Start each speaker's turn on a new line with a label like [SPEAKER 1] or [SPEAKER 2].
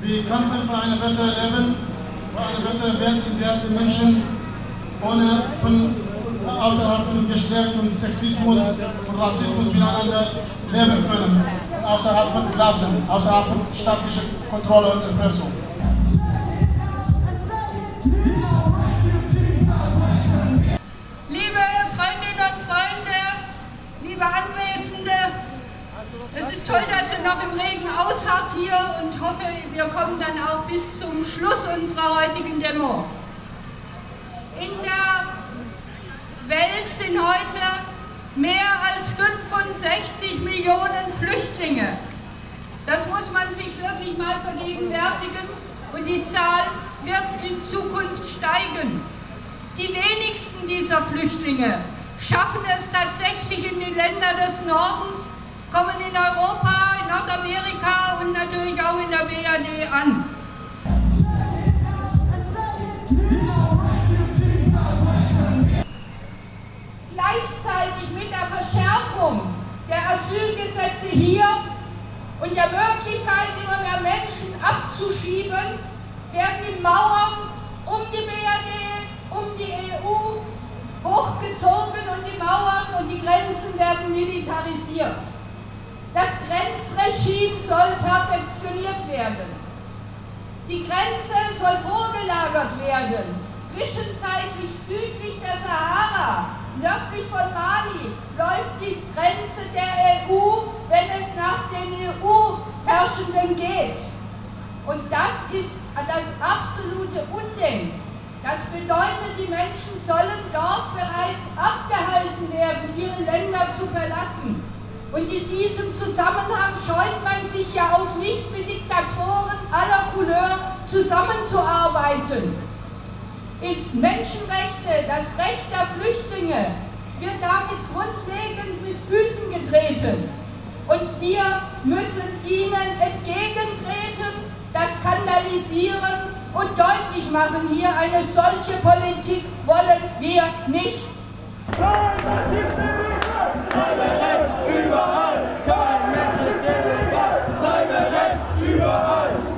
[SPEAKER 1] Wir kämpfen für ein besseres Leben, für eine bessere Welt, in der die Menschen ohne von außerhalb von Geschlecht und Sexismus und Rassismus miteinander leben können, außerhalb von Klassen, außerhalb von staatlicher Kontrolle und Erpressung.
[SPEAKER 2] Es ist toll, dass ihr noch im Regen ausharrt hier und hoffe, wir kommen dann auch bis zum Schluss unserer heutigen Demo. In der Welt sind heute mehr als 65 Millionen Flüchtlinge. Das muss man sich wirklich mal vergegenwärtigen und die Zahl wird in Zukunft steigen. Die wenigsten dieser Flüchtlinge schaffen es tatsächlich in die Länder des Nordens, kommen in Europa, in Nordamerika und natürlich auch in der BRD an. Gleichzeitig mit der Verschärfung der Asylgesetze hier und der Möglichkeit, immer mehr Menschen abzuschieben, werden die Mauern um die BRD, um die EU hochgezogen und die Mauern und die Grenzen werden militarisiert. Das Grenzregime soll perfektioniert werden. Die Grenze soll vorgelagert werden, zwischenzeitlich südlich der Sahara, nördlich von Mali, läuft die Grenze der EU, wenn es nach den EU-Herrschenden geht. Und das ist das absolute Undenken. Das bedeutet, die Menschen sollen dort bereits abgehalten werden, ihre Länder zu verlassen. Und in diesem Zusammenhang scheut man sich ja auch nicht mit Diktatoren aller Couleur zusammenzuarbeiten. Ins Menschenrechte, das Recht der Flüchtlinge, wird damit grundlegend mit Füßen getreten. Und wir müssen ihnen entgegentreten, das skandalisieren und deutlich machen, hier eine solche Politik wollen wir nicht.